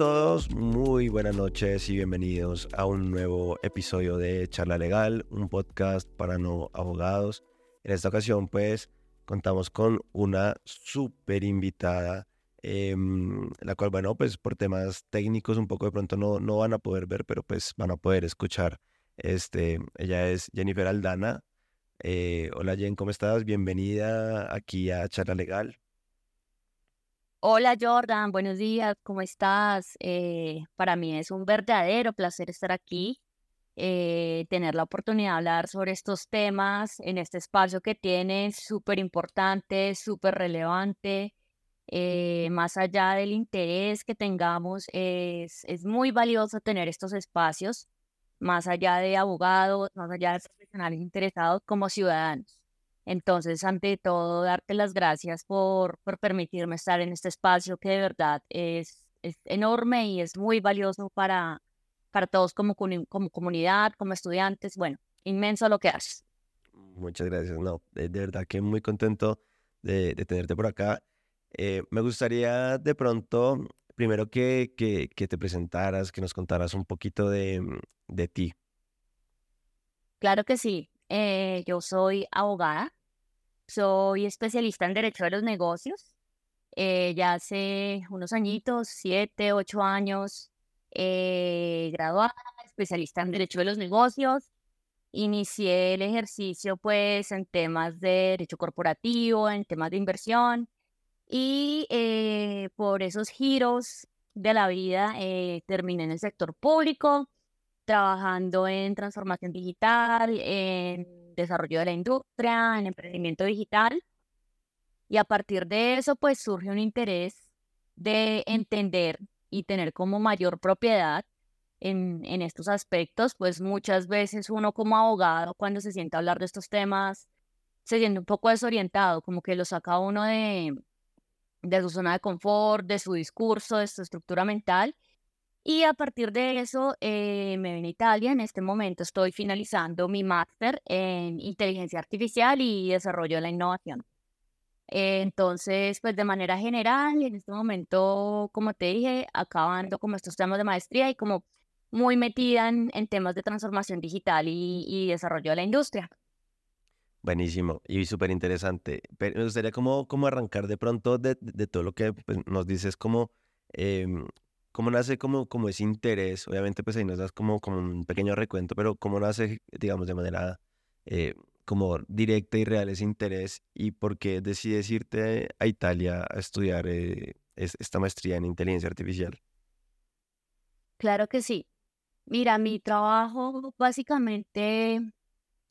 todos, muy buenas noches y bienvenidos a un nuevo episodio de Charla Legal, un podcast para no abogados. En esta ocasión pues contamos con una súper invitada, em, la cual bueno pues por temas técnicos un poco de pronto no, no van a poder ver, pero pues van a poder escuchar. Este, ella es Jennifer Aldana. Eh, hola Jen, ¿cómo estás? Bienvenida aquí a Charla Legal. Hola Jordan, buenos días, ¿cómo estás? Eh, para mí es un verdadero placer estar aquí, eh, tener la oportunidad de hablar sobre estos temas en este espacio que tienes, súper importante, súper relevante, eh, más allá del interés que tengamos, es, es muy valioso tener estos espacios, más allá de abogados, más allá de profesionales interesados como ciudadanos. Entonces, ante todo, darte las gracias por, por permitirme estar en este espacio que de verdad es, es enorme y es muy valioso para, para todos como, como comunidad, como estudiantes. Bueno, inmenso lo que haces. Muchas gracias. No, de, verdad que muy contento de, de tenerte por acá. Eh, me gustaría de pronto, primero que, que, que, te presentaras, que nos contaras un poquito de, de ti. Claro que sí. Eh, yo soy abogada, soy especialista en Derecho de los Negocios. Eh, ya hace unos añitos, siete, ocho años, eh, graduada, especialista en Derecho de los Negocios. Inicié el ejercicio pues en temas de derecho corporativo, en temas de inversión y por esos giros de la vida terminé en el sector público trabajando en transformación digital, en desarrollo de la industria, en emprendimiento digital. Y a partir de eso, pues surge un interés de entender y tener como mayor propiedad en, estos aspectos, pues muchas veces uno como abogado, cuando se sienta a hablar de estos temas, se siente un poco desorientado, como que lo saca uno de, de su zona de confort, de su discurso, de su estructura mental, y a partir de eso eh, me vine a Italia. En este momento estoy finalizando mi máster en inteligencia artificial y desarrollo de la innovación. entonces, pues de manera general, en este momento, como te dije, acabando como estos temas de maestría y como muy metida en, temas de transformación digital y, desarrollo de la industria. Buenísimo y súper interesante. Me gustaría como, como arrancar de pronto de, de todo lo que pues, nos dices, como em, ¿Cómo nace como, como ese interés? Obviamente, pues ahí nos das como, como un pequeño recuento, pero ¿cómo nace, digamos, de manera eh, como directa y real ese interés? ¿Y por qué decides irte a Italia a estudiar eh, esta maestría en inteligencia artificial? Claro que sí. Mira, mi trabajo básicamente,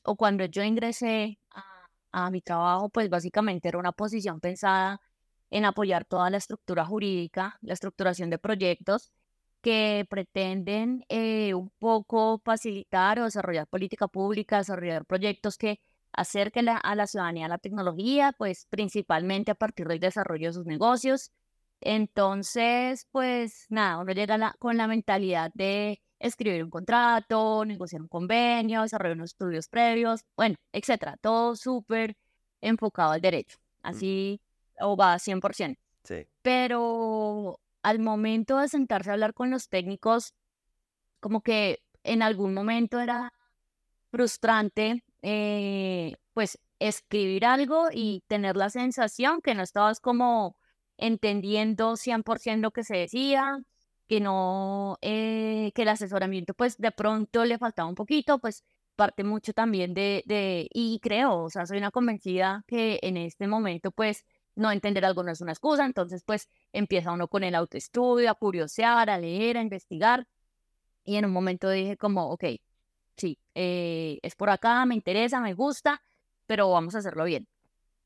o cuando yo ingresé a, a mi trabajo, pues básicamente era una posición pensada en apoyar toda la estructura jurídica, la estructuración de proyectos que pretenden eh, un poco facilitar o desarrollar política pública, desarrollar proyectos que acerquen a la ciudadanía a la tecnología, pues principalmente a partir del desarrollo de sus negocios. Entonces, pues nada, uno llega con la mentalidad de escribir un contrato, negociar un convenio, desarrollar unos estudios previos, bueno, etcétera, todo súper enfocado al derecho. Así o va 100%. Sí. Pero al momento de sentarse a hablar con los técnicos, como que en algún momento era frustrante, eh, pues escribir algo y tener la sensación que no estabas como entendiendo 100% lo que se decía, que no, eh, que el asesoramiento pues de pronto le faltaba un poquito, pues parte mucho también de, de, y creo, o sea, soy una convencida que en este momento pues no entender algo no es una excusa, entonces pues empieza uno con el autoestudio, a curiosear, a leer, a investigar. Y en un momento dije como, ok, sí, eh, es por acá, me interesa, me gusta, pero vamos a hacerlo bien.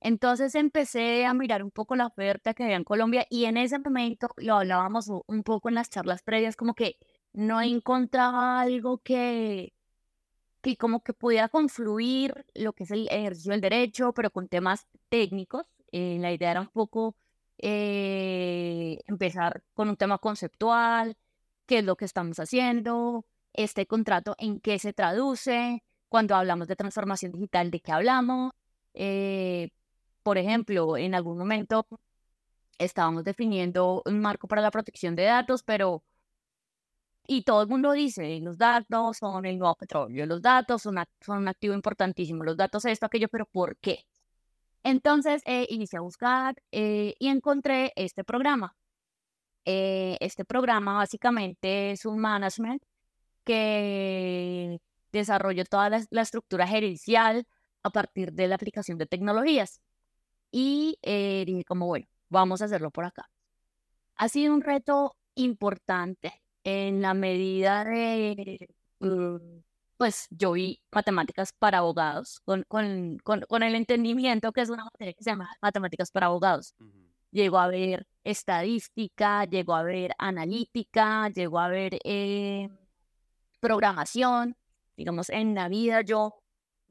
Entonces empecé a mirar un poco la oferta que había en Colombia y en ese momento lo hablábamos un poco en las charlas previas, como que no encontraba algo que, que como que pudiera confluir lo que es el ejercicio del derecho, pero con temas técnicos eh, la idea era un poco eh, empezar con un tema conceptual, qué es lo que estamos haciendo, este contrato en qué se traduce, cuando hablamos de transformación digital, de qué hablamos. Eh, por ejemplo, en algún momento estábamos definiendo un marco para la protección de datos, pero y todo el mundo dice, los datos son el nuevo petróleo, los datos son, son un activo importantísimo, los datos esto, aquello, pero ¿por qué? Entonces eh, inicié a buscar eh, y encontré este programa. Eh, este programa básicamente es un management que desarrolló toda la, estructura gerencial a partir de la aplicación de tecnologías. Y dije como, bueno, vamos a hacerlo por acá. Ha sido un reto importante en la medida de, pues yo vi matemáticas para abogados, con, con, con, el entendimiento que es una materia que se llama matemáticas para abogados. Llegó a ver estadística, llegó a ver analítica, llegó a ver eh, programación. Digamos, en la vida yo,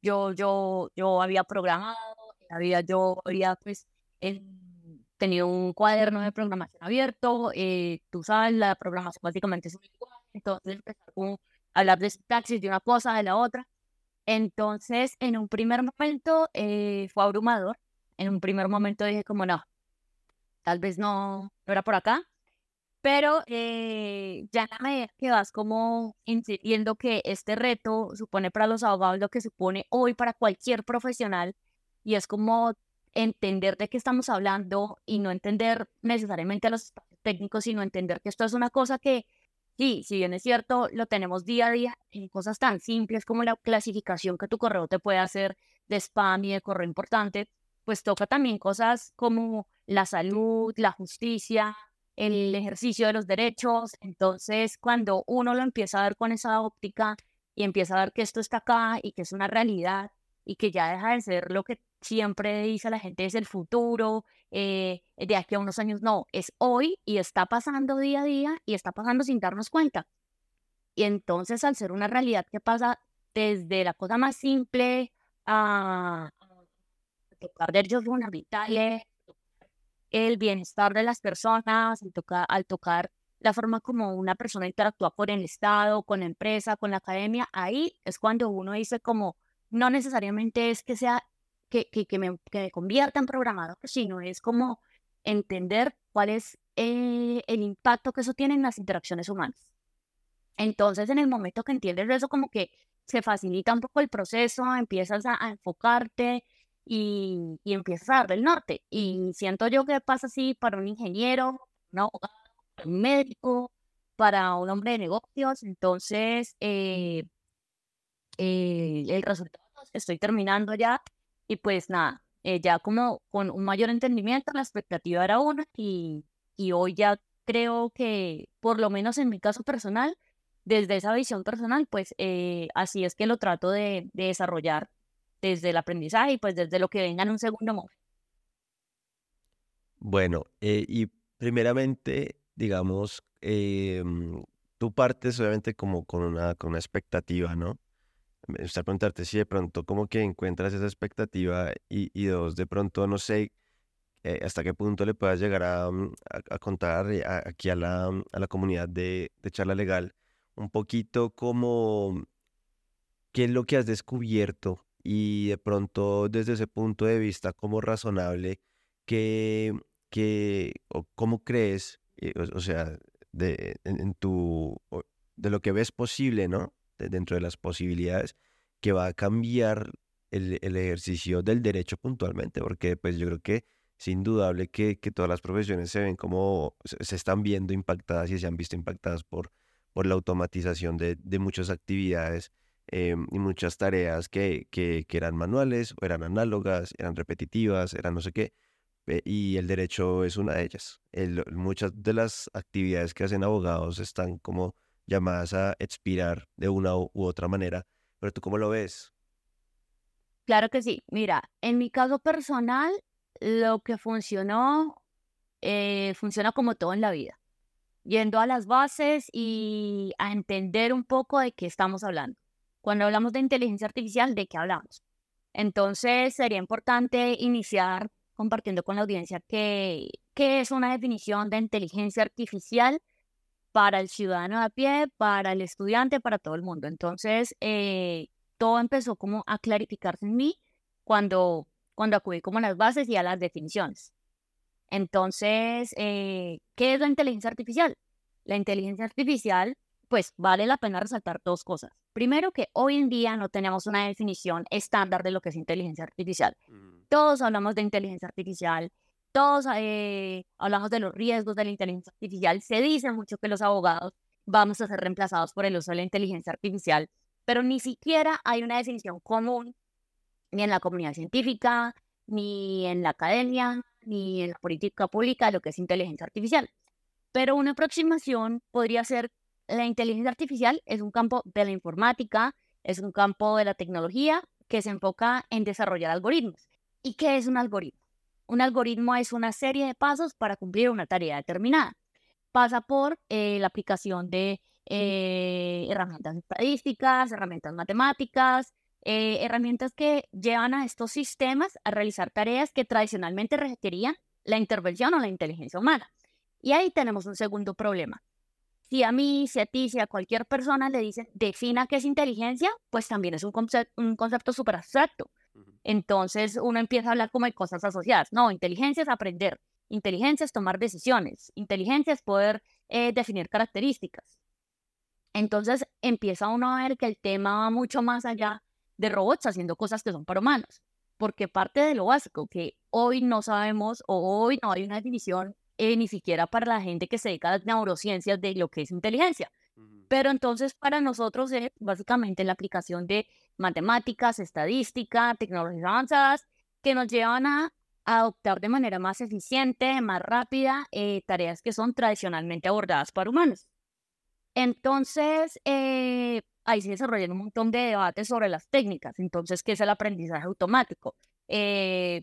yo, yo, yo había programado, en la vida yo había pues tenido un cuaderno de programación abierto. Eh, tú sabes, la programación básicamente es un lenguaje, entonces empezar a hablar de taxis de una cosa, de la otra. Entonces, en un primer momento eh, fue abrumador. En un primer momento dije como, no, tal vez no, no era por acá. Pero eh, ya la medida que vas como entendiendo que este reto supone para los abogados lo que supone hoy para cualquier profesional, y es como entender de qué estamos hablando y no entender necesariamente a los técnicos, sino entender que esto es una cosa que, sí, si bien es cierto, lo tenemos día a día en cosas tan simples como la clasificación que tu correo te puede hacer de spam y de correo importante, pues toca también cosas como la salud, la justicia, el ejercicio de los derechos. Entonces, cuando uno lo empieza a ver con esa óptica y empieza a ver que esto está acá y que es una realidad y que ya deja de ser lo que siempre dice la gente es el futuro, eh, de aquí a unos años, no, es hoy y está pasando día a día y está pasando sin darnos cuenta. Y entonces, al ser una realidad que pasa desde la cosa más simple a, tocar derechos fundamentales, el bienestar de las personas, al, tocar, al tocar la forma como una persona interactúa con el Estado, con la empresa, con la academia, ahí es cuando uno dice como, no necesariamente es que sea, que, que, me, que convierta en programador, sino es como entender cuál es eh, el impacto que eso tiene en las interacciones humanas. Entonces, en el momento que entiendes eso, como que se facilita un poco el proceso, empiezas a enfocarte, y, y empiezas a darle el norte. Y siento yo que pasa así para un ingeniero, un médico, para un hombre de negocios. Entonces, eh, eh, el resultado, estoy terminando ya y pues nada, eh, ya como con un mayor entendimiento, la expectativa era una y, y hoy ya creo que, por lo menos en mi caso personal, desde esa visión personal, pues así es que lo trato de, de desarrollar desde el aprendizaje y pues desde lo que venga en un segundo momento. Bueno, eh, y primeramente, digamos, em, tú partes obviamente como con una, con una expectativa, ¿no? Me gusta preguntarte si de pronto como que encuentras esa expectativa y, y dos, de pronto no sé eh, hasta qué punto le puedas llegar a, mm, a, contar eh, aquí a la, a la comunidad de, de charla legal un poquito como qué es lo que has descubierto y de pronto desde ese punto de vista como razonable, que, que o cómo crees, eh, o, sea, de, en, tu, de lo que ves posible, ¿no? Dentro de las posibilidades, que va a cambiar el, el, ejercicio del derecho puntualmente, porque pues yo creo que es indudable que, que todas las profesiones se ven como, se están viendo impactadas y se han visto impactadas por, por la automatización de, de muchas actividades Em, y muchas tareas que, que, eran manuales o eran análogas, eran repetitivas, eran no sé qué. y el derecho es una de ellas. muchas de las actividades que hacen abogados están como llamadas a expirar de una u, otra manera. Pero tú cómo lo ves? Claro que sí. Mira, en mi caso personal, lo que funcionó, eh, funciona como todo en la vida. Yendo a las bases y a entender un poco de qué estamos hablando. Cuando hablamos de inteligencia artificial, ¿de qué hablamos? Entonces, sería importante iniciar compartiendo con la audiencia qué, qué es una definición de inteligencia artificial para el ciudadano de a pie, para el estudiante, para todo el mundo. Entonces, eh, todo empezó como a clarificarse en mí cuando, cuando acudí como a las bases y a las definiciones. Entonces, eh, ¿qué es la inteligencia artificial? La inteligencia artificial pues vale la pena resaltar dos cosas. Primero, que hoy en día no tenemos una definición estándar de lo que es inteligencia artificial. Mm. Todos hablamos de inteligencia artificial, todos eh, hablamos de los riesgos de la inteligencia artificial. Se dice mucho que los abogados vamos a ser reemplazados por el uso de la inteligencia artificial, pero ni siquiera hay una definición común ni en la comunidad científica, ni en la academia, ni en la política pública de lo que es inteligencia artificial. Pero una aproximación podría ser la inteligencia artificial es un campo de la informática, es un campo de la tecnología que se enfoca en desarrollar algoritmos. ¿Y qué es un algoritmo? Un algoritmo es una serie de pasos para cumplir una tarea determinada. Pasa por eh, la aplicación de eh, herramientas estadísticas, herramientas matemáticas, eh, herramientas que llevan a estos sistemas a realizar tareas que tradicionalmente requerían la intervención o la inteligencia humana. Y ahí tenemos un segundo problema si a mí, si a ti, si a cualquier persona le dicen, defina qué es inteligencia, pues también es un, concepto, un concepto súper abstracto. Entonces uno empieza a hablar como de cosas asociadas. No, inteligencia es aprender, inteligencia es tomar decisiones, inteligencia es poder eh, definir características. Entonces empieza uno a ver que el tema va mucho más allá de robots haciendo cosas que son para humanos, porque parte de lo básico que hoy no sabemos o hoy no hay una definición eh, ni siquiera para la gente que se dedica a las neurociencias de lo que es inteligencia. Pero entonces para nosotros es básicamente la aplicación de matemáticas, estadística, tecnologías avanzadas que nos llevan a, adoptar de manera más eficiente, más rápida, eh, tareas que son tradicionalmente abordadas para humanos. Entonces, eh, ahí se desarrollan un montón de debates sobre las técnicas. Entonces, ¿qué es el aprendizaje automático?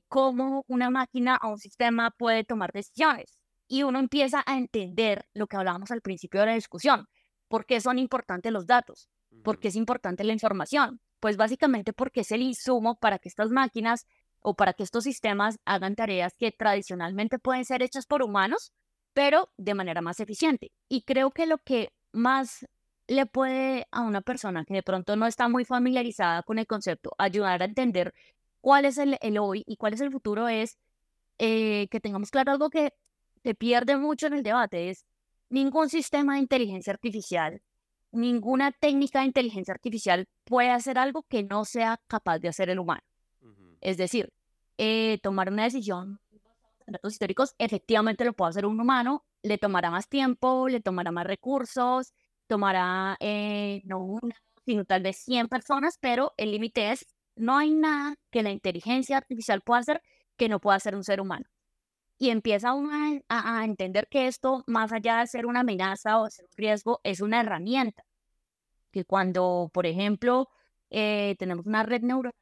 ¿Cómo una máquina o un sistema puede tomar decisiones? y uno empieza a entender lo que hablábamos al principio de la discusión. ¿Por qué son importantes los datos? ¿Por qué es importante la información? Pues básicamente porque es el insumo para que estas máquinas o para que estos sistemas hagan tareas que tradicionalmente pueden ser hechas por humanos, pero de manera más eficiente. Y creo que lo que más le puede a una persona que de pronto no está muy familiarizada con el concepto ayudar a entender cuál es el, hoy y cuál es el futuro es eh, que tengamos claro algo que se pierde mucho en el debate es ningún sistema de inteligencia artificial, ninguna técnica de inteligencia artificial puede hacer algo que no sea capaz de hacer el humano. Es decir, eh, tomar una decisión en datos históricos, efectivamente lo puede hacer un humano, le tomará más tiempo, le tomará más recursos, tomará eh, no una, sino tal vez 100 personas, pero el límite es, no hay nada que la inteligencia artificial pueda hacer que no pueda hacer un ser humano y empieza uno a, entender que esto, más allá de ser una amenaza o ser un riesgo, es una herramienta. Que cuando, por ejemplo, eh, tenemos una red neuronal,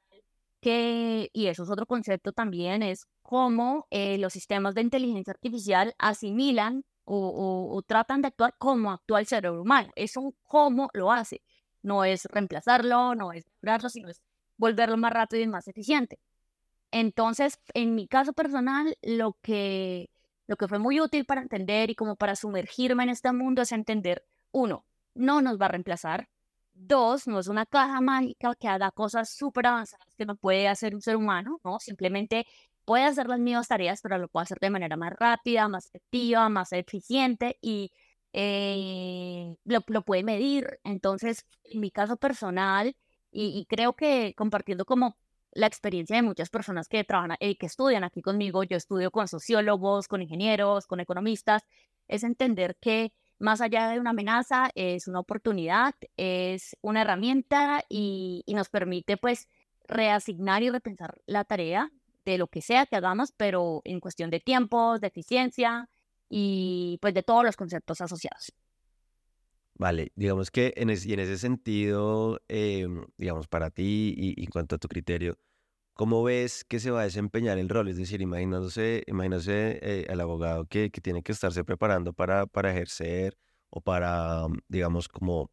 que, y eso es otro concepto también, es cómo eh, los sistemas de inteligencia artificial asimilan o, tratan de actuar como actúa el cerebro humano. Es un cómo lo hace. No es reemplazarlo, no es curarlo, sino es volverlo más rápido y más eficiente. Entonces, en mi caso personal, lo que, lo que fue muy útil para entender y como para sumergirme en este mundo es entender, uno, no nos va a reemplazar. Dos, no es una caja mágica que haga cosas súper avanzadas que no puede hacer un ser humano, ¿no? Simplemente puede hacer las mismas tareas, pero lo puede hacer de manera más rápida, más efectiva, más eficiente y eh, lo, lo, puede medir. Entonces, en mi caso personal, y, y creo que compartiendo como la experiencia de muchas personas que trabajan, y eh, que estudian aquí conmigo, yo estudio con sociólogos, con ingenieros, con economistas, es entender que más allá de una amenaza, es una oportunidad, es una herramienta y, nos permite pues reasignar y repensar la tarea de lo que sea que hagamos, pero en cuestión de tiempos, de eficiencia y pues de todos los conceptos asociados. Vale, digamos que en, en ese sentido, em, digamos, para ti y, en cuanto a tu criterio, ¿cómo ves que se va a desempeñar el rol? Es decir, imaginándose, imagínase eh, al abogado que, que, tiene que estarse preparando para, para ejercer o para, mm, digamos, como,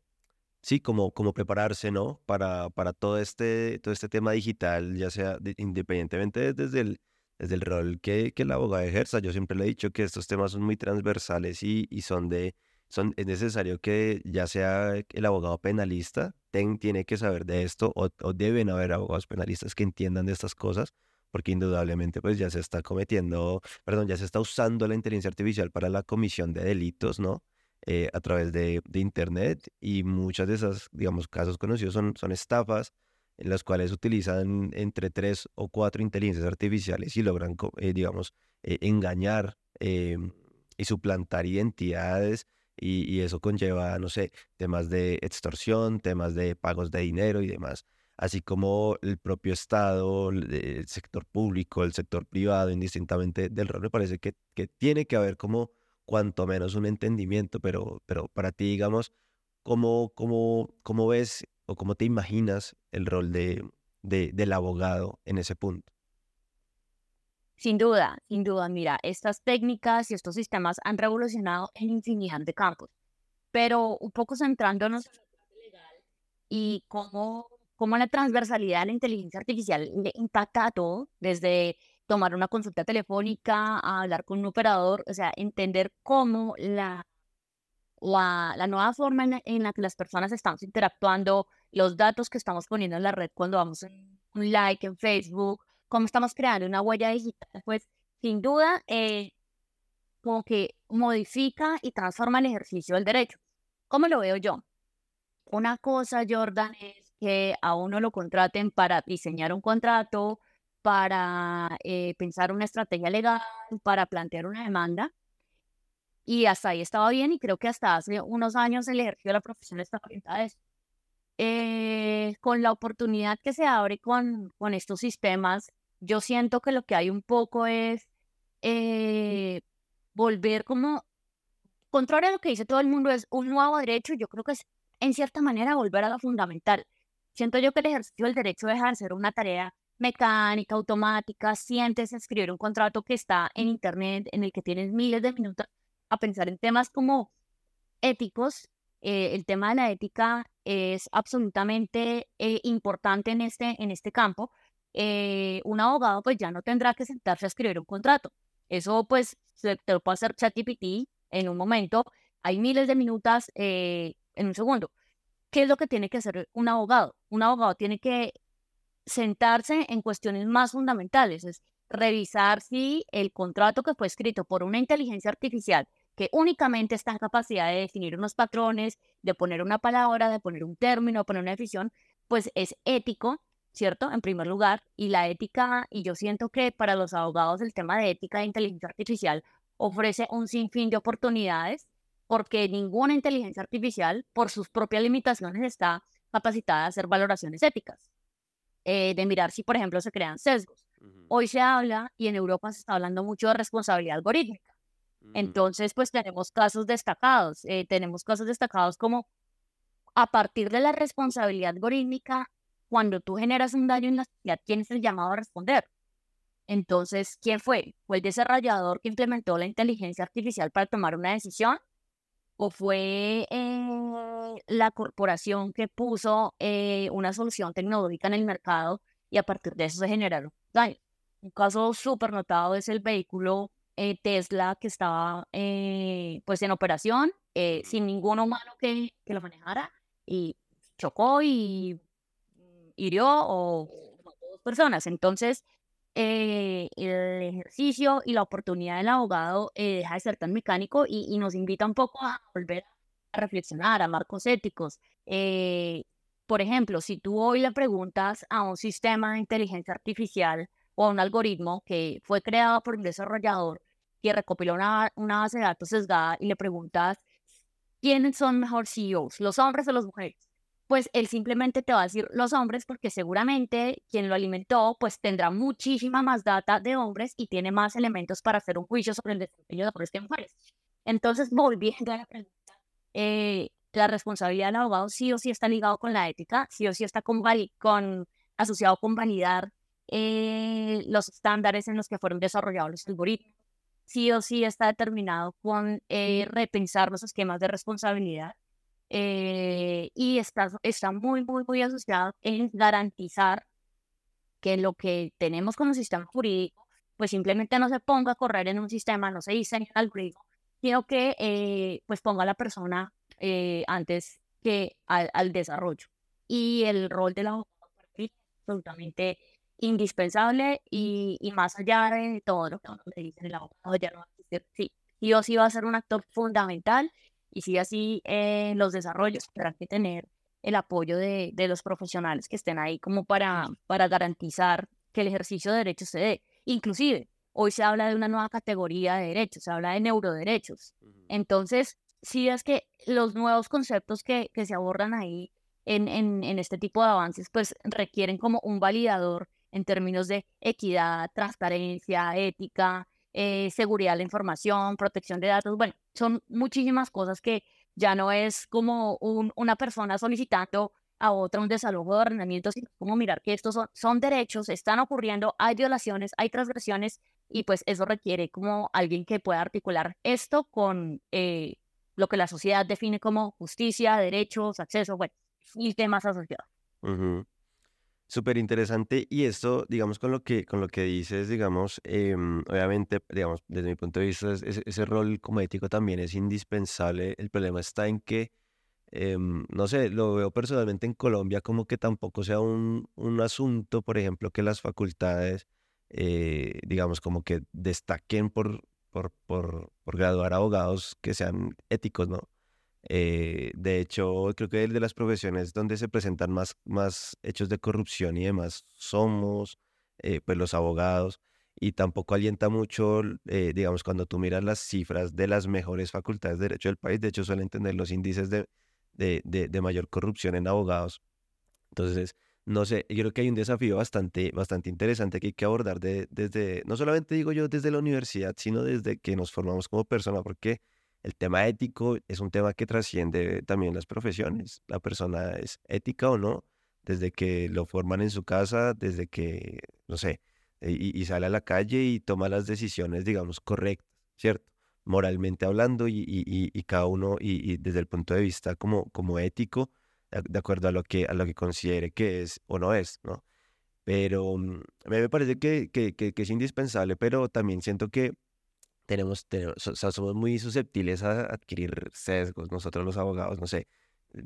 sí, como, como prepararse, ¿no? Para, para todo, este, todo este tema digital, ya sea independientemente desde el, desde el rol que, que el abogado ejerza. Yo siempre le he dicho que estos temas son muy transversales y, y son de es necesario que ya sea el abogado penalista tiene que saber de esto o, deben haber abogados penalistas que entiendan de estas cosas porque indudablemente pues ya se está cometiendo, perdón, ya se está usando la inteligencia artificial para la comisión de delitos, ¿no? eh, a través de, Internet y muchas de esas, digamos, casos conocidos son, son estafas en las cuales utilizan entre tres o cuatro inteligencias artificiales y logran, eh, digamos, eh, engañar em, y suplantar identidades y, eso conlleva, no sé, temas de extorsión, temas de pagos de dinero y demás, así como el propio Estado, el, sector público, el sector privado, indistintamente del rol, me parece que, que tiene que haber como cuanto menos un entendimiento, pero, pero para ti, digamos, ¿cómo, cómo, cómo ves o cómo te imaginas el rol de, del abogado en ese punto? Sin duda, sin duda, mira, estas técnicas y estos sistemas han revolucionado en infinidad de campos, pero un poco centrándonos en la y cómo, cómo la transversalidad de la inteligencia artificial impacta a todo, desde tomar una consulta telefónica a hablar con un operador, o sea, entender cómo la, la, la nueva forma en la, en la, que las personas estamos interactuando, los datos que estamos poniendo en la red cuando vamos en un like en Facebook, cómo estamos creando una huella digital, pues sin duda eh, como que modifica y transforma el ejercicio del derecho. ¿Cómo lo veo yo? Una cosa, Jordan, es que a uno lo contraten para diseñar un contrato, para eh, pensar una estrategia legal, para plantear una demanda. Y hasta ahí estaba bien y creo que hasta hace unos años el ejercicio de la profesión está orientada a eso. Eh, con la oportunidad que se abre con, con estos sistemas, yo siento que lo que hay un poco es eh, volver como, contrario a lo que dice todo el mundo, es un nuevo derecho, yo creo que es en cierta manera volver a lo fundamental. Siento yo que el ejercicio del derecho deja de ser una tarea mecánica, automática, sientes escribir un contrato que está en internet, en el que tienes miles de minutos a pensar en temas como éticos. Eh, el tema de la ética es absolutamente eh, importante en este, en este campo. Eh, un abogado pues ya no tendrá que sentarse a escribir un contrato. Eso pues se, te lo puede hacer ChatGPT en un momento. Hay miles de minutos en un segundo. ¿Qué es lo que tiene que hacer un abogado? Un abogado tiene que sentarse en cuestiones más fundamentales, es revisar si el contrato que fue escrito por una inteligencia artificial que únicamente está en capacidad de definir unos patrones, de poner una palabra, de poner un término, de poner una definición, pues es ético, ¿cierto? En primer lugar, y la ética, y yo siento que para los abogados el tema de ética de inteligencia artificial ofrece un sinfín de oportunidades, porque ninguna inteligencia artificial, por sus propias limitaciones, está capacitada a hacer valoraciones éticas, eh, de mirar si, por ejemplo, se crean sesgos. Hoy se habla, y en Europa se está hablando mucho de responsabilidad algorítmica. Entonces, pues tenemos casos destacados. Eh, tenemos casos destacados como a partir de la responsabilidad algorítmica, cuando tú generas un daño en la sociedad, ¿quién es el llamado a responder? Entonces, ¿quién fue? ¿Fue el desarrollador que implementó la inteligencia artificial para tomar una decisión? ¿O fue eh, la corporación que puso eh, una solución tecnológica en el mercado y a partir de eso se generaron daños? Un caso súper notado es el vehículo eh, Tesla que estaba eh, pues en operación eh, sin ningún humano que, que, lo manejara y chocó y mm, hirió o dos personas. Entonces, el ejercicio y la oportunidad del abogado deja de ser tan mecánico y, y, nos invita un poco a volver a reflexionar a marcos éticos. por ejemplo, si tú hoy le preguntas a un sistema de inteligencia artificial o a un algoritmo que fue creado por un desarrollador que recopiló una, una base de datos sesgada y le preguntas quiénes son mejor CEOs, los hombres o las mujeres, pues él simplemente te va a decir los hombres porque seguramente quien lo alimentó pues tendrá muchísima más data de hombres y tiene más elementos para hacer un juicio sobre el desempeño de hombres que mujeres. Entonces, volviendo a la pregunta, eh, la responsabilidad del abogado sí o sí está ligado con la ética, sí o sí está con, con asociado con validar eh, los estándares en los que fueron desarrollados los algoritmos, sí o sí está determinado con eh, repensar los esquemas de responsabilidad eh, y está, está muy, muy, muy asociado en garantizar que lo que tenemos el sistema jurídico, pues simplemente no se ponga a correr en un sistema, no se diseñe un algoritmo, sino que eh, pues ponga a la persona antes que al, al, desarrollo. Y el rol del abogado es absolutamente indispensable y, y, más allá de todo lo que uno le dice el abogado, ya no va a decir, sí, sí o sí va a ser un actor fundamental y si así eh, los desarrollos tendrán que tener el apoyo de, de, los profesionales que estén ahí como para, para garantizar que el ejercicio de derechos se dé. Inclusive, hoy se habla de una nueva categoría de derechos, se habla de neuroderechos. Entonces, sí es que los nuevos conceptos que, que se abordan ahí en, en, en, este tipo de avances, pues requieren como un validador en términos de equidad, transparencia, ética, eh, seguridad de la información, protección de datos. Bueno, son muchísimas cosas que ya no es como un, una persona solicitando a otra un desalojo de ordenamiento, sino como mirar que estos son, son derechos, están ocurriendo, hay violaciones, hay transgresiones y pues eso requiere como alguien que pueda articular esto con eh, lo que la sociedad define como justicia, derechos, acceso, bueno, y temas asociados. Súper interesante. Y esto, digamos, con lo que, con lo que dices, digamos, em, obviamente, digamos, desde mi punto de vista, ese, rol como ético también es indispensable. El problema está en que, em, no sé, lo veo personalmente en Colombia como que tampoco sea un, un asunto, por ejemplo, que las facultades, eh, digamos, como que destaquen por, por, por, por graduar abogados que sean éticos, ¿no? Eh, de hecho, creo que el de las profesiones donde se presentan más, más hechos de corrupción y demás somos eh, pues los abogados y tampoco alienta mucho, eh, digamos, cuando tú miras las cifras de las mejores facultades de derecho del país, de hecho suelen tener los índices de, de, de, mayor corrupción en abogados. Entonces, no sé, yo creo que hay un desafío bastante, bastante interesante que hay que abordar de, desde, no solamente digo yo desde la universidad, sino desde que nos formamos como persona, porque el tema ético es un tema que trasciende también las profesiones. La persona es ética o no, desde que lo forman en su casa, desde que, no sé, y, sale a la calle y toma las decisiones, digamos, correctas, ¿cierto? Moralmente hablando y, cada uno, y, desde el punto de vista como, como ético, de acuerdo a lo, que, a lo que considere que es o no es, ¿no? Pero mm, a mí me parece que, que, que es indispensable, pero también siento que tenemos, somos muy susceptibles a adquirir sesgos, nosotros los abogados, no sé,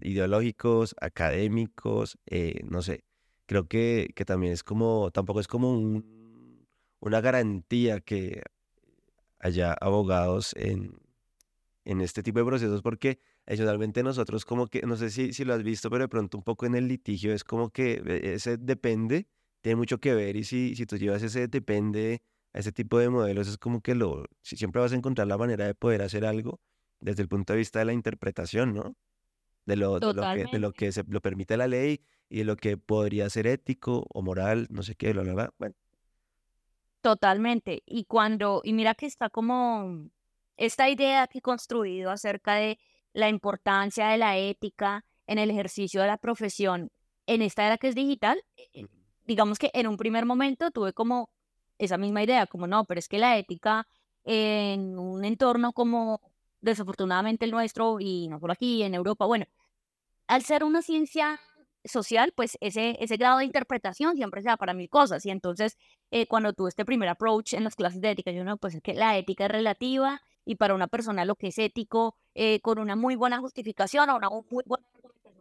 ideológicos, académicos, eh, no sé. Creo que, que también es como, tampoco es como un, una garantía que haya abogados en, en este tipo de procesos, porque adicionalmente nosotros como que, no sé si, si lo has visto, pero de pronto un poco en el litigio es como que e, ese depende, tiene mucho que ver y si, si tú llevas ese depende ese tipo de modelos es como que lo, siempre vas a encontrar la manera de poder hacer algo desde el punto de vista de la interpretación, ¿no? De lo, de lo que, de lo que se lo permite la ley y de lo que podría ser ético o moral, no sé qué, bla, bla, bla. Bueno. Totalmente. Y cuando, y mira que está como esta idea que he construido acerca de la importancia de la ética en el ejercicio de la profesión en esta era que es digital, eh, digamos que en un primer momento tuve como esa misma idea, como no, pero es que la ética en un entorno como desafortunadamente el nuestro, y no por aquí, en Europa, bueno, al ser una ciencia social, pues ese, ese grado de interpretación siempre se da para mil cosas. Y entonces, eh, cuando tuve este primer approach en las clases de ética, yo no, pues es que la ética es relativa y para una persona lo que es ético, eh, con una muy buena justificación o una muy buena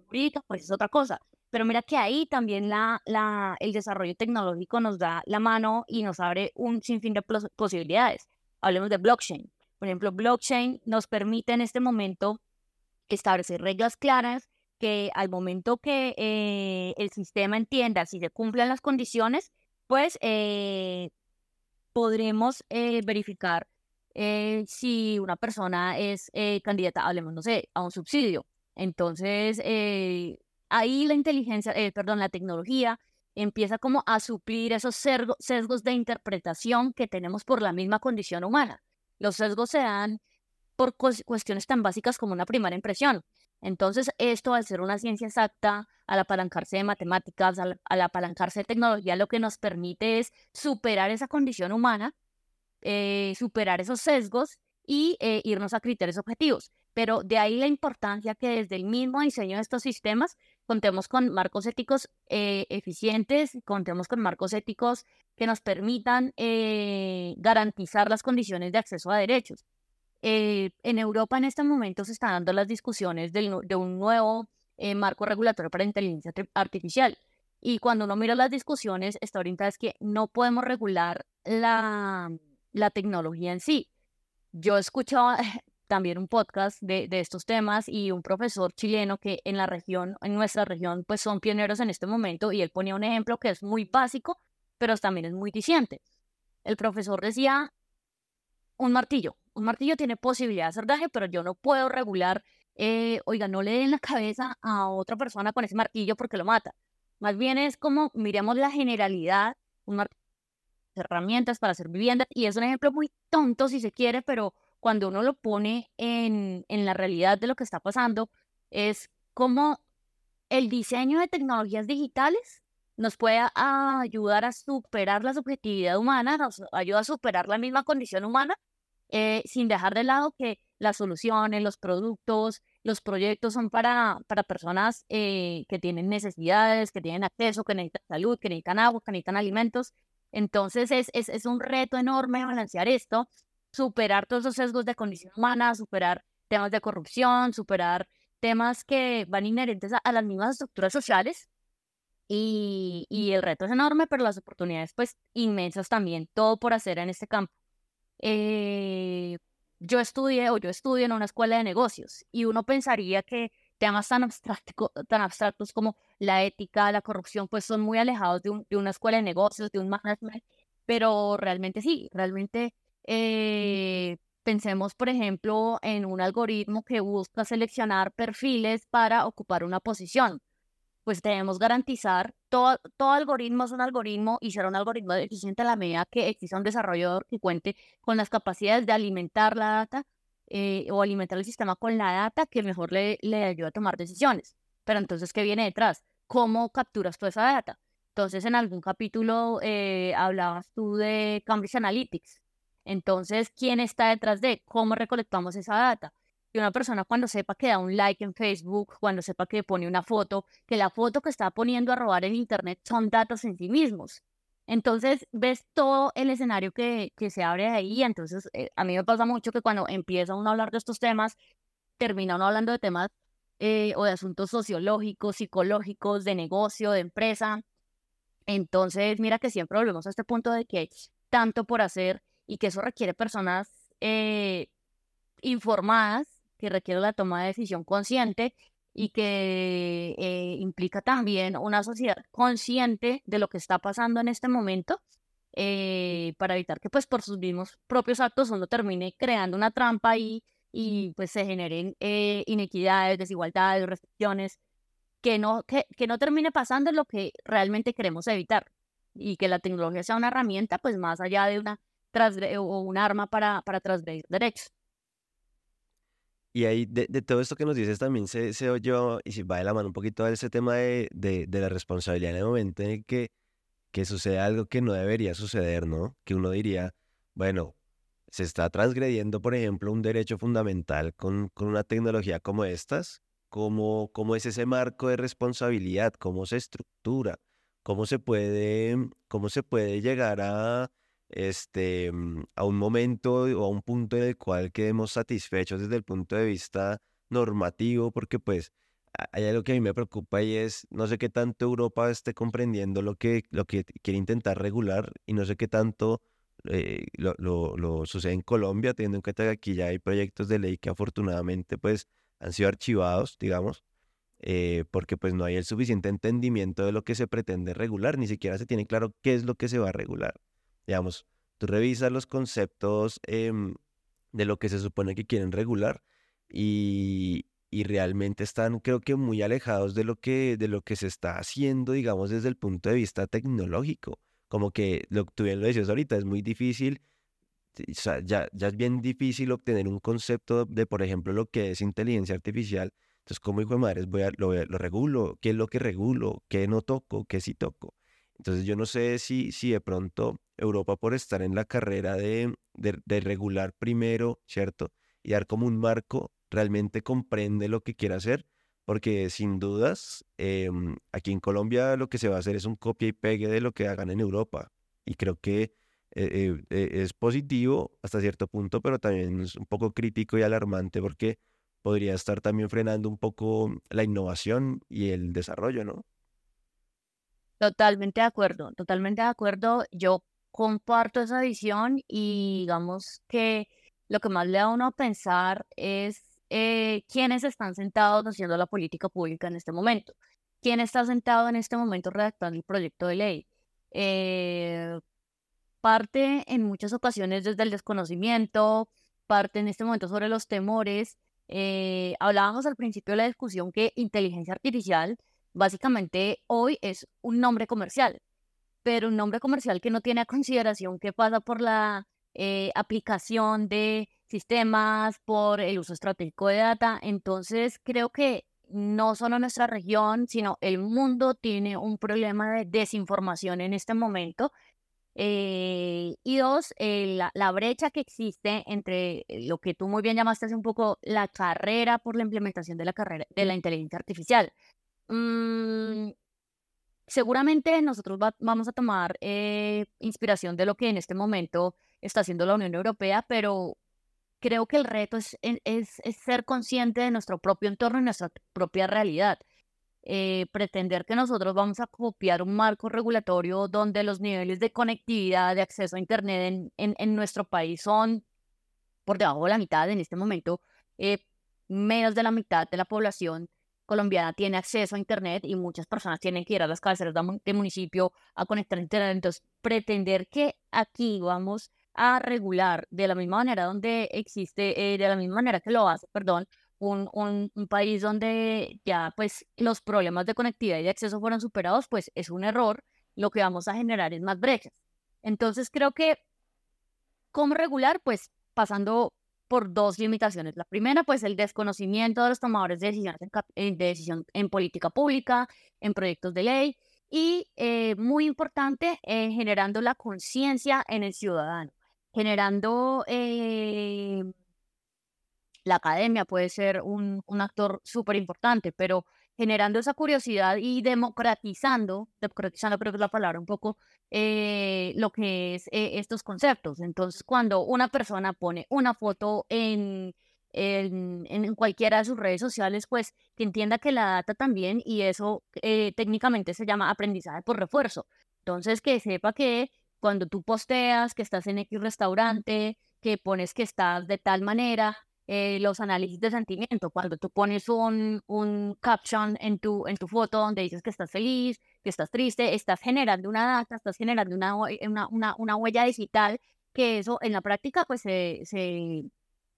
jurídica, pues es otra cosa. Pero mira que ahí también la, la, el desarrollo tecnológico nos da la mano y nos abre un sinfín de posibilidades. Hablemos de blockchain. Por ejemplo, blockchain nos permite en este momento establecer reglas claras que al momento que eh, el sistema entienda si se cumplen las condiciones, pues eh, podremos eh, verificar si una persona es candidata, hablemos, no sé, a un subsidio. Entonces, ahí la inteligencia, eh, perdón, la tecnología empieza como a suplir esos sesgos de interpretación que tenemos por la misma condición humana. Los sesgos se dan por cuestiones tan básicas como una primera impresión. Entonces, esto al ser una ciencia exacta, al apalancarse de matemáticas, al, apalancarse de tecnología, lo que nos permite es superar esa condición humana, eh, superar esos sesgos y eh, irnos a criterios objetivos. Pero de ahí la importancia que desde el mismo diseño de estos sistemas contemos con marcos éticos eh, eficientes, contemos con marcos éticos que nos permitan eh, garantizar las condiciones de acceso a derechos. Eh, en Europa en este momento se están dando las discusiones de un nuevo marco regulatorio para inteligencia artificial. Y cuando uno mira las discusiones, está orientada es que no podemos regular la, la tecnología en sí. Yo he escuchado también un podcast de, de, estos temas y un profesor chileno que en la región, en nuestra región, pues son pioneros en este momento y él ponía un ejemplo que es muy básico, pero también es muy diciente. El profesor decía, un martillo, un martillo tiene posibilidad de hacer daño, pero yo no puedo regular, eh, oiga, no le den la cabeza a otra persona con ese martillo porque lo mata. Más bien es como, miremos la generalidad, un martillo, herramientas para hacer viviendas, y es un ejemplo muy tonto si se quiere, pero cuando uno lo pone en, en la realidad de lo que está pasando, es como el diseño de tecnologías digitales nos puede ayudar a superar la subjetividad humana, nos ayuda a superar la misma condición humana, eh, sin dejar de lado que las soluciones, los productos, los proyectos son para, para personas eh, que tienen necesidades, que tienen acceso, que necesitan salud, que necesitan agua, que necesitan alimentos. Entonces es, es, es un reto enorme balancear esto superar todos los sesgos de condición humana, superar temas de corrupción, superar temas que van inherentes a, las mismas estructuras sociales. Y, el reto es enorme, pero las oportunidades pues inmensas también, todo por hacer en este campo. Eh, yo estudié o yo estudio en una escuela de negocios y uno pensaría que temas tan, abstracto, tan abstractos como la ética, la corrupción, pues son muy alejados de una escuela de negocios, de un management, pero realmente sí, realmente eh, pensemos, por ejemplo, en un algoritmo que busca seleccionar perfiles para ocupar una posición. Pues debemos garantizar, todo, todo algoritmo es un algoritmo y será un algoritmo eficiente a la medida que exista un desarrollador que cuente con las capacidades de alimentar la data eh, o alimentar el sistema con la data que mejor le, le ayude a tomar decisiones. Pero entonces, ¿qué viene detrás? ¿Cómo capturas toda esa data? Entonces, en algún capítulo eh, hablabas tú de Cambridge Analytics. Entonces, ¿quién está detrás de cómo recolectamos esa data? Y una persona cuando sepa que da un like en Facebook, cuando sepa que pone una foto, que la foto que está poniendo a robar en Internet son datos en sí mismos. Entonces, ves todo el escenario que, que se abre ahí. Entonces, eh, a mí me pasa mucho que cuando empieza uno a hablar de estos temas, termina uno hablando de temas eh, o de asuntos sociológicos, psicológicos, de negocio, de empresa. Entonces, mira que siempre volvemos a este punto de que hay tanto por hacer y que eso requiere personas eh, informadas, que requiere la toma de decisión consciente y que eh, implica también una sociedad consciente de lo que está pasando en este momento eh, para evitar que pues por sus mismos propios actos uno termine creando una trampa y, y pues se generen inequidades, desigualdades, restricciones, que no, que, que no termine pasando lo que realmente queremos evitar y que la tecnología sea una herramienta pues más allá de una o un arma para, para transgredir derechos. Y ahí de, todo esto que nos dices también se, se oye y si va de la mano un poquito a ese tema de, de, de, la responsabilidad en el momento en que, que sucede algo que no debería suceder, ¿no? Que uno diría, bueno, se está transgrediendo, por ejemplo, un derecho fundamental con, con una tecnología como estas. ¿Cómo, ¿Cómo es ese marco de responsabilidad? ¿Cómo se estructura? ¿Cómo se puede, cómo se puede llegar a, este, mm, a un momento o a un punto en el cual quedemos satisfechos desde el punto de vista normativo, porque pues hay algo que a mí me preocupa y es, no sé qué tanto Europa esté comprendiendo lo que, lo que quiere intentar regular y no sé qué tanto eh, lo, sucede en Colombia, teniendo en cuenta que aquí ya hay proyectos de ley que afortunadamente pues han sido archivados, digamos, eh, porque pues no hay el suficiente entendimiento de lo que se pretende regular, ni siquiera se tiene claro qué es lo que se va a regular. Digamos, tú revisas los conceptos em, de lo que se supone que quieren regular y, realmente están, creo que, muy alejados de lo que, de lo que se está haciendo, digamos, desde el punto de vista tecnológico. Como que, lo, tú bien lo decías ahorita, es muy difícil, o sea, ya, ya es bien difícil obtener un concepto de, por ejemplo, lo que es inteligencia artificial. Entonces, ¿cómo hijo de madre voy a, lo, lo regulo? ¿Qué es lo que regulo? ¿Qué no toco? ¿Qué sí toco? Entonces yo no sé si, si de pronto Europa por estar en la carrera de, de, regular primero, ¿cierto? Y dar como un marco, realmente comprende lo que quiere hacer, porque sin dudas, em, aquí en Colombia lo que se va a hacer es un copia y pegue de lo que hagan en Europa. Y creo que eh, eh, eh, es positivo hasta cierto punto, pero también es un poco crítico y alarmante porque podría estar también frenando un poco la innovación y el desarrollo, ¿no? Totalmente de acuerdo, totalmente de acuerdo. Yo comparto esa visión y digamos que lo que más le da a uno a pensar es eh, quiénes están sentados haciendo la política pública en este momento. ¿Quién está sentado en este momento redactando el proyecto de ley? Eh, parte en muchas ocasiones desde el desconocimiento, parte en este momento sobre los temores. Eh, hablábamos al principio de la discusión que inteligencia artificial básicamente hoy es un nombre comercial, pero un nombre comercial que no tiene a consideración que pasa por la eh, aplicación de sistemas, por el uso estratégico de data. Entonces, creo que no solo nuestra región, sino el mundo tiene un problema de desinformación en este momento. Eh, y dos, eh, la, brecha que existe entre lo que tú muy bien llamaste hace un poco la carrera por la implementación de la carrera de la inteligencia artificial. Mm, seguramente nosotros vamos a tomar eh, inspiración de lo que en este momento está haciendo la Unión Europea, pero creo que el reto es, es, ser consciente de nuestro propio entorno y nuestra propia realidad. Eh, pretender que nosotros vamos a copiar un marco regulatorio donde los niveles de conectividad, de acceso a Internet en, en, nuestro país son por debajo de la mitad en este momento, eh, menos de la mitad de la población colombiana tiene acceso a Internet y muchas personas tienen que ir a las cabeceras de municipio a conectar Internet. Entonces, pretender que aquí vamos a regular de la misma manera donde existe, eh, de la misma manera que lo hace, perdón, un, un, un, país donde ya pues los problemas de conectividad y de acceso fueron superados, pues es un error. Lo que vamos a generar es más brechas. Entonces creo que, ¿cómo regular? Pues pasando por dos limitaciones. La primera, pues el desconocimiento de los tomadores de decisiones en, de decisión en política pública, en proyectos de ley y, eh, muy importante, eh, generando la conciencia en el ciudadano generando eh, la academia puede ser un, un actor súper importante, pero generando esa curiosidad y democratizando, democratizando creo que es la palabra un poco, eh, lo que es eh, estos conceptos. Entonces, cuando una persona pone una foto en, en, en, cualquiera de sus redes sociales, pues que entienda que la data también, y eso técnicamente se llama aprendizaje por refuerzo. Entonces, que sepa que cuando tú posteas que estás en X restaurante, que pones que estás de tal manera, eh, los análisis de sentimiento, cuando tú pones un, un caption en tu, en tu foto donde dices que estás feliz, que estás triste, estás generando una data, estás generando una, una, una, huella digital, que eso en la práctica pues se, se,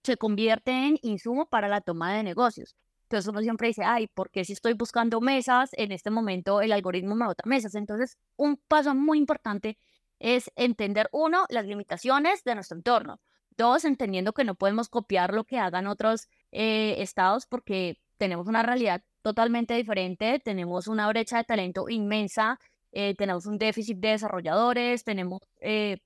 se convierte en insumo para la toma de negocios. Entonces uno siempre dice, ay, ¿por qué si estoy buscando mesas, en este momento el algoritmo me bota mesas? Entonces, un paso muy importante es entender, uno, las limitaciones de nuestro entorno. Dos, entendiendo que no podemos copiar lo que hagan otros eh, estados porque tenemos una realidad totalmente diferente, tenemos una brecha de talento inmensa, eh, tenemos un déficit de desarrolladores, tenemos eh,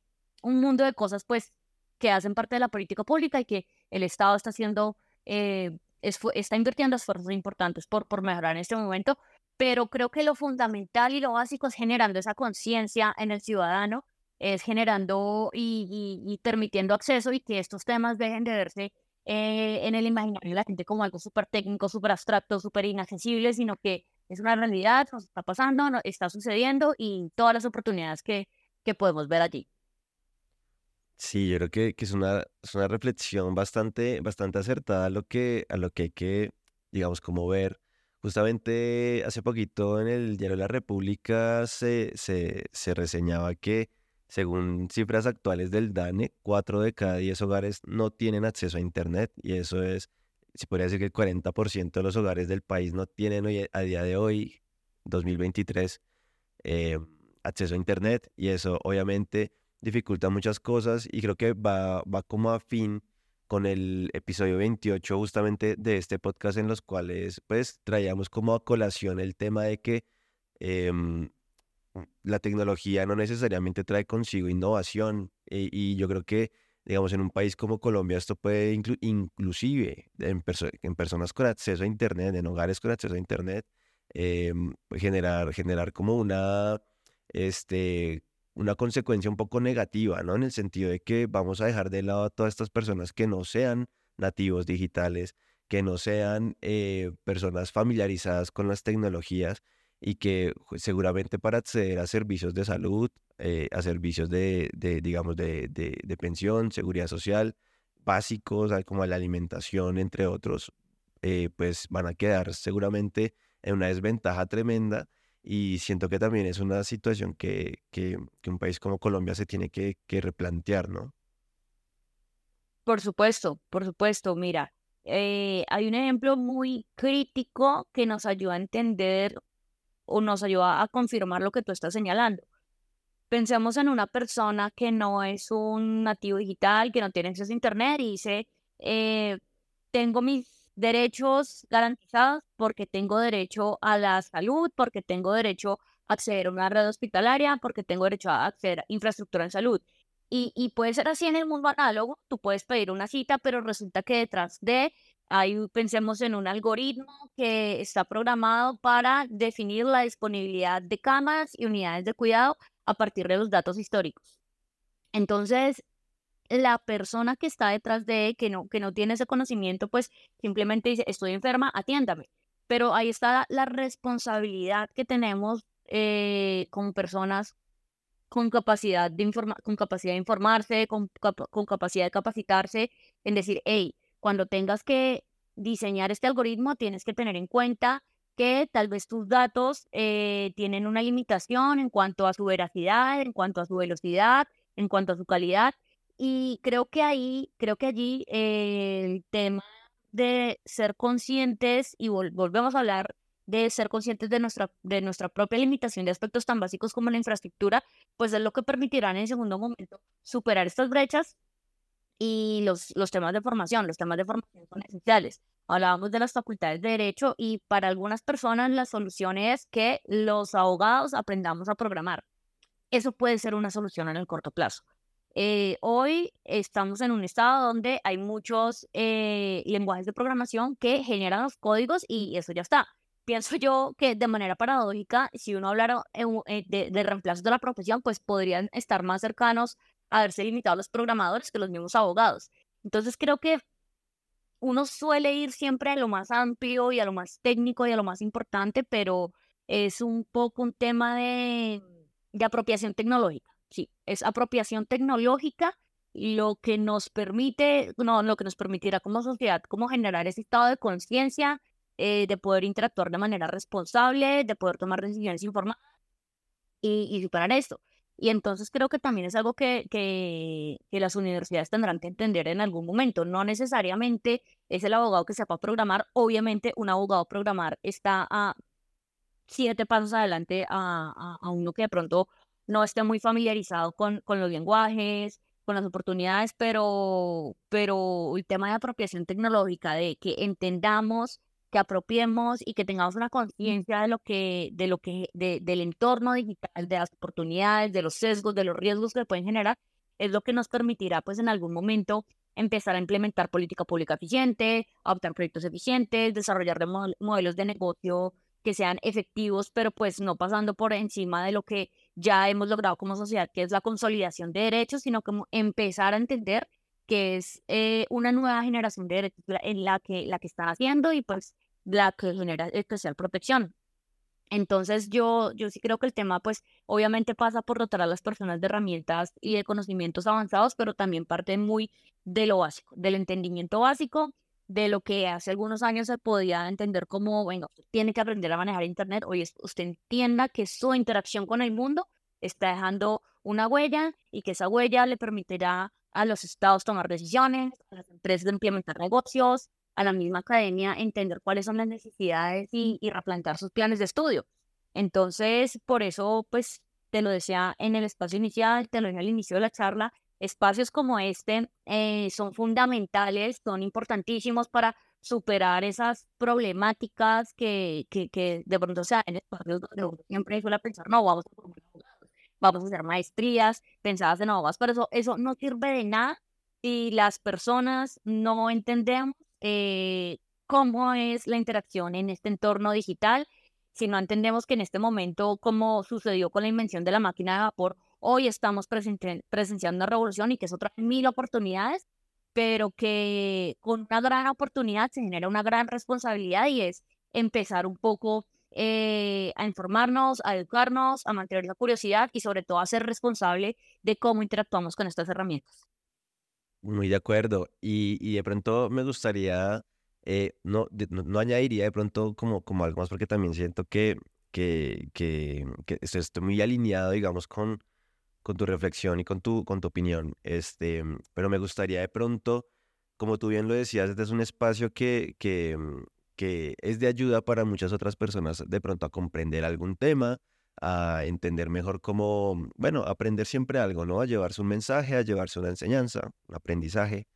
un mundo de cosas pues que hacen parte de la política pública y que el Estado está haciendo, está invirtiendo esfuerzos importantes por, por mejorar en este momento, pero creo que lo fundamental y lo básico es generando esa conciencia en el ciudadano, es generando y, permitiendo acceso y que estos temas dejen de verse eh, en el imaginario de la gente como algo súper técnico, súper abstracto, súper inaccesible, sino que es una realidad, nos está pasando, está sucediendo y todas las oportunidades que, que podemos ver allí. Sí, yo creo que, que es, una, es una reflexión bastante, bastante acertada a lo que, a lo que hay que, digamos, como ver Justamente hace poquito en el diario La República se, se, reseñaba que, según cifras actuales del DANE, 4 de cada 10 hogares no tienen acceso a Internet y eso es, se podría decir que el 40% de los hogares del país no tienen hoy, a día de hoy, 2023, eh, acceso a Internet y eso obviamente dificulta muchas cosas y creo que va, va como a fin con el episodio 28 justamente de este podcast en los cuales pues traíamos como a colación el tema de que em, la tecnología no necesariamente trae consigo innovación eh, y yo creo que digamos en un país como Colombia esto puede inclusive en, en, personas con acceso a internet, en hogares con acceso a internet, em, generar, generar como una este, una consecuencia un poco negativa, ¿no? En el sentido de que vamos a dejar de lado a todas estas personas que no sean nativos digitales, que no sean eh, personas familiarizadas con las tecnologías y que seguramente para acceder a servicios de salud, eh, a servicios de, digamos, de, de, pensión, seguridad social, básicos, como la alimentación, entre otros, eh, pues van a quedar seguramente en una desventaja tremenda y siento que también es una situación que, que, un país como Colombia se tiene que, replantear, ¿no? Por supuesto, por supuesto. Mira, eh, hay un ejemplo muy crítico que nos ayuda a entender o nos ayuda a confirmar lo que tú estás señalando. Pensemos en una persona que no es un nativo digital, que no tiene acceso a Internet y dice, eh, tengo mis derechos garantizados porque tengo derecho a la salud, porque tengo derecho a acceder a una red hospitalaria, porque tengo derecho a acceder a infraestructura en salud. Y, y puede ser así en el mundo análogo, tú puedes pedir una cita, pero resulta que detrás de, ahí pensemos en un algoritmo que está programado para definir la disponibilidad de camas y unidades de cuidado a partir de los datos históricos. Entonces, la persona que está detrás de, que no, que no tiene ese conocimiento, pues simplemente dice, estoy enferma, atiéndame. Pero ahí está la responsabilidad que tenemos eh, como personas con capacidad de, con capacidad de informarse, con, con capacidad de capacitarse, en decir, hey, cuando tengas que diseñar este algoritmo, tienes que tener en cuenta que tal vez tus datos eh, tienen una limitación en cuanto a su veracidad, en cuanto a su velocidad, en cuanto a su calidad, y creo que ahí, creo que allí eh, el tema de ser conscientes, y volvemos a hablar de ser conscientes de nuestra, de nuestra propia limitación de aspectos tan básicos como la infraestructura, pues es lo que permitirá en segundo momento superar estas brechas y los, los temas de formación. Los temas de formación son esenciales. Hablábamos de las facultades de derecho y para algunas personas la solución es que los abogados aprendamos a programar. Eso puede ser una solución en el corto plazo. Eh, hoy estamos en un estado donde hay muchos eh, lenguajes de programación que generan los códigos y eso ya está. Pienso yo que de manera paradójica, si uno hablara eh, de, de reemplazo de la profesión, pues podrían estar más cercanos a verse limitados los programadores que los mismos abogados. Entonces creo que uno suele ir siempre a lo más amplio y a lo más técnico y a lo más importante, pero es un poco un tema de, de apropiación tecnológica sí, es apropiación tecnológica lo que nos permite, no, lo que nos permitirá como sociedad, como generar ese estado de conciencia, eh, de poder interactuar de manera responsable, de poder tomar decisiones informadas y, y, superar esto. Y entonces creo que también es algo que, que, que, las universidades tendrán que entender en algún momento. No necesariamente es el abogado que sepa programar. Obviamente un abogado programar está a siete pasos adelante a, a, uno que de pronto no esté muy familiarizado con, con los lenguajes, con las oportunidades, pero, pero el tema de apropiación tecnológica, de que entendamos, que apropiemos y que tengamos una conciencia de lo que, de lo que, de, del entorno digital, de las oportunidades, de los sesgos, de los riesgos que pueden generar, es lo que nos permitirá, pues, en algún momento empezar a implementar política pública eficiente, adoptar proyectos eficientes, desarrollar modelos de negocio que sean efectivos, pero pues no pasando por encima de lo que ya hemos logrado como sociedad, que es la consolidación de derechos, sino como empezar a entender que es eh, una nueva generación de derechos en la que, la que están haciendo y pues la que genera especial protección. Entonces yo, yo sí creo que el tema pues obviamente pasa por dotar a las personas de herramientas y de conocimientos avanzados, pero también parte muy de lo básico, del entendimiento básico de lo que hace algunos años se podía entender como, bueno, tiene que aprender a manejar Internet, hoy usted entienda que su interacción con el mundo está dejando una huella y que esa huella le permitirá a los estados tomar decisiones, a las empresas implementar negocios, a la misma academia entender cuáles son las necesidades y, replantear sus planes de estudio. Entonces, por eso, pues, te lo decía en el espacio inicial, te lo dije al inicio de la charla, espacios como este eh, son fundamentales, son importantísimos para superar esas problemáticas que, que, que de pronto sea en espacios siempre suele pensar, no, vamos a, vamos hacer maestrías pensadas en abogados, pero eso, eso no sirve de nada si las personas no entendemos eh, cómo es la interacción en este entorno digital, si no entendemos que en este momento, como sucedió con la invención de la máquina de vapor, hoy estamos presenciando una revolución y que es otra mil oportunidades, pero que con una gran oportunidad se genera una gran responsabilidad y es empezar un poco eh, a informarnos, a educarnos, a mantener la curiosidad y sobre todo a ser responsable de cómo interactuamos con estas herramientas. Muy de acuerdo. Y, y de pronto me gustaría, eh, no, no, añadiría de pronto como, como algo más, porque también siento que, que, que, que estoy muy alineado, digamos, con, con tu reflexión y con tu, con tu opinión. Este, pero me gustaría de pronto, como tú bien lo decías, este es un espacio que, que, que es de ayuda para muchas otras personas de pronto a comprender algún tema, a entender mejor cómo, bueno, aprender siempre algo, ¿no? A llevarse un mensaje, a llevarse una enseñanza, un aprendizaje.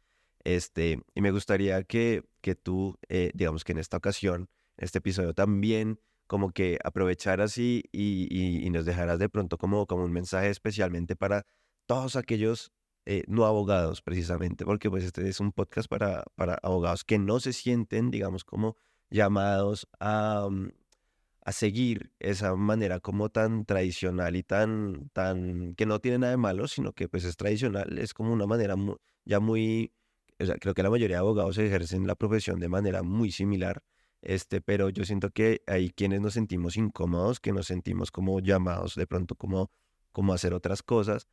Este, y me gustaría que, que tú, eh, digamos que en esta ocasión, este episodio también, como que aprovecharas y, y, y, nos dejaras de pronto como, como un mensaje especialmente para todos aquellos eh, no abogados, precisamente, porque pues este es un podcast para, para abogados que no se sienten, digamos, como llamados a, mm, a seguir esa manera como tan tradicional y tan, tan, que no tiene nada de malo, sino que pues es tradicional, es como una manera ya muy, o sea, creo que la mayoría de abogados ejercen la profesión de manera muy similar, este, pero yo siento que hay quienes nos sentimos incómodos, que nos sentimos como llamados de pronto como, como hacer otras cosas,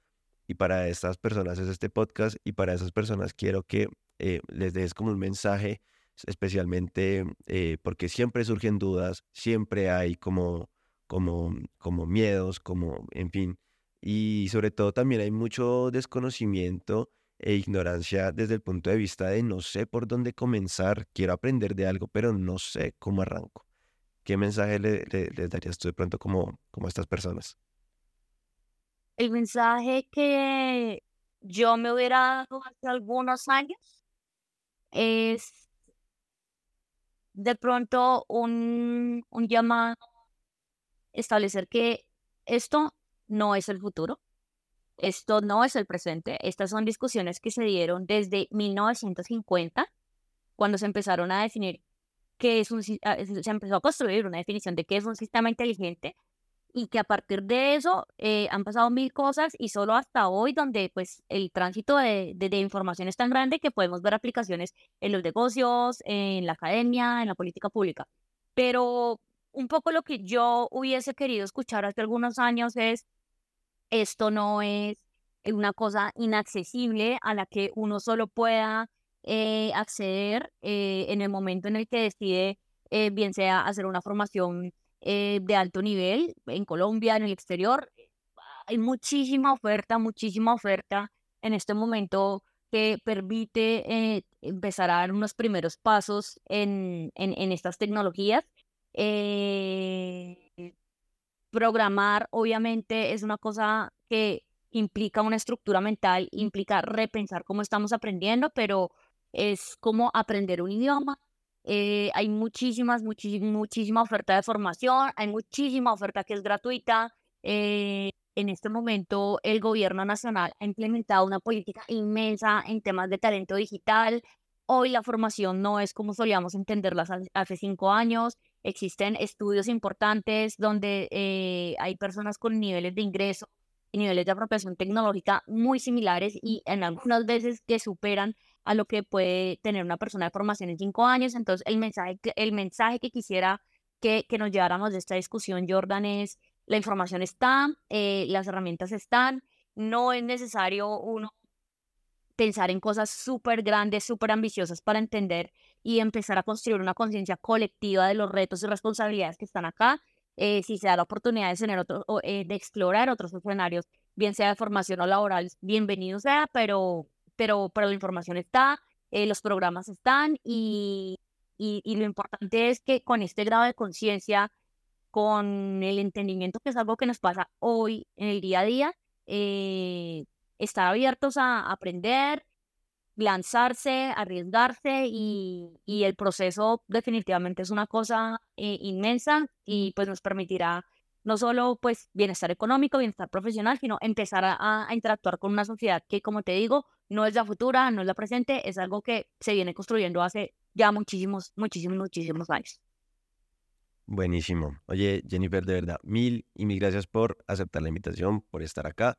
y para estas personas es este podcast, y para esas personas quiero que eh, les des como un mensaje especialmente eh, porque siempre surgen dudas, siempre hay como, como, como miedos, como, en fin, y sobre todo también hay mucho desconocimiento e ignorancia desde el punto de vista de no sé por dónde comenzar, quiero aprender de algo, pero no sé cómo arranco. ¿Qué mensaje le, le, darías tú de pronto como, como a estas personas? El mensaje que yo me hubiera dado hace algunos años es de pronto un, un llamado, establecer que esto no es el futuro, esto no es el presente, estas son discusiones que se dieron desde 1950, cuando se empezaron a definir qué es un, se empezó a construir una definición de qué es un sistema inteligente y que a partir de eso eh, han pasado mil cosas y solo hasta hoy donde pues el tránsito de, de, información es tan grande que podemos ver aplicaciones en los negocios, en la academia, en la política pública. Pero un poco lo que yo hubiese querido escuchar hace algunos años es, esto no es una cosa inaccesible a la que uno solo pueda eh, acceder eh, en el momento en el que decide, bien sea hacer una formación eh, de alto nivel en Colombia, en el exterior. Hay muchísima oferta, muchísima oferta en este momento que permite eh, empezar a dar unos primeros pasos en, en, estas tecnologías. Eh, programar, obviamente, es una cosa que implica una estructura mental, implica repensar cómo estamos aprendiendo, pero es como aprender un idioma, eh, hay muchísimas, muchísima, oferta de formación, hay muchísima oferta que es gratuita. Eh, en este momento el gobierno nacional ha implementado una política inmensa en temas de talento digital. Hoy la formación no es como solíamos entenderla hace cinco años. Existen estudios importantes donde eh, hay personas con niveles de ingreso y niveles de apropiación tecnológica muy similares y en algunas veces que superan a lo que puede tener una persona de formación en cinco años. Entonces, el mensaje, el mensaje que quisiera que, que nos lleváramos de esta discusión, Jordan, es la información está, eh, las herramientas están, no es necesario uno pensar en cosas súper grandes, súper ambiciosas para entender y empezar a construir una conciencia colectiva de los retos y responsabilidades que están acá. Eh, si se da la oportunidad de, tener otro, eh, de explorar otros escenarios, bien sea de formación o laboral, bienvenido sea, pero pero, pero la información está, eh, los programas están y, y, lo importante es que con este grado de conciencia, con el entendimiento que es algo que nos pasa hoy en el día a día, eh, estar abiertos a aprender, lanzarse, arriesgarse y, y, el proceso definitivamente es una cosa eh, inmensa y pues nos permitirá no solo pues bienestar económico, bienestar profesional, sino empezar a, interactuar con una sociedad que, como te digo, no es la futura, no es la presente, es algo que se viene construyendo hace ya muchísimos, muchísimos, muchísimos años. Buenísimo. Oye, Jennifer, de verdad, mil y mil gracias por aceptar la invitación, por estar acá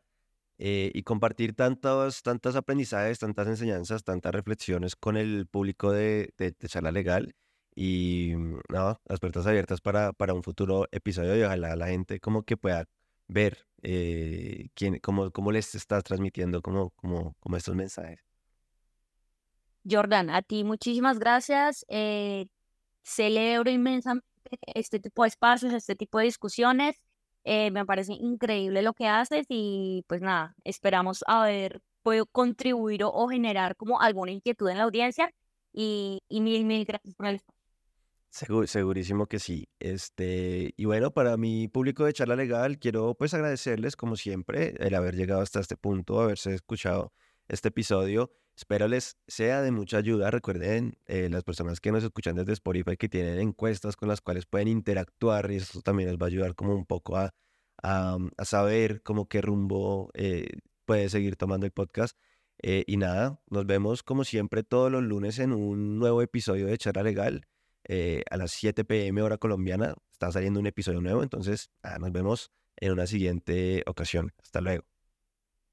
eh, y compartir tantos, tantos aprendizajes, tantas enseñanzas, tantas reflexiones con el público de, de, de Charla Legal y mm, no, las puertas abiertas para, para un futuro episodio y ojalá la gente como que pueda ver eh, quién, cómo, cómo les estás transmitiendo como, como, como estos mensajes. Jordan, a ti muchísimas gracias. Eh, celebro inmensamente este tipo de espacios, este tipo de discusiones. Eh, me parece increíble lo que haces y pues nada, esperamos haber podido contribuir o, generar como alguna inquietud en la audiencia y, y mil, mil gracias por el segurísimo que sí. Este, y bueno, para mi público de charla legal, quiero pues agradecerles como siempre el haber llegado hasta este punto, haberse escuchado este episodio. Espero les sea de mucha ayuda. Recuerden, eh, las personas que nos escuchan desde Spotify que tienen encuestas con las cuales pueden interactuar y eso también les va a ayudar como un poco a, a, saber como qué rumbo eh, puede seguir tomando el podcast. Eh, y nada, nos vemos como siempre todos los lunes en un nuevo episodio de Charla Legal a las 7 pm hora colombiana. Está saliendo un episodio nuevo, entonces nos vemos en una siguiente ocasión. Hasta luego.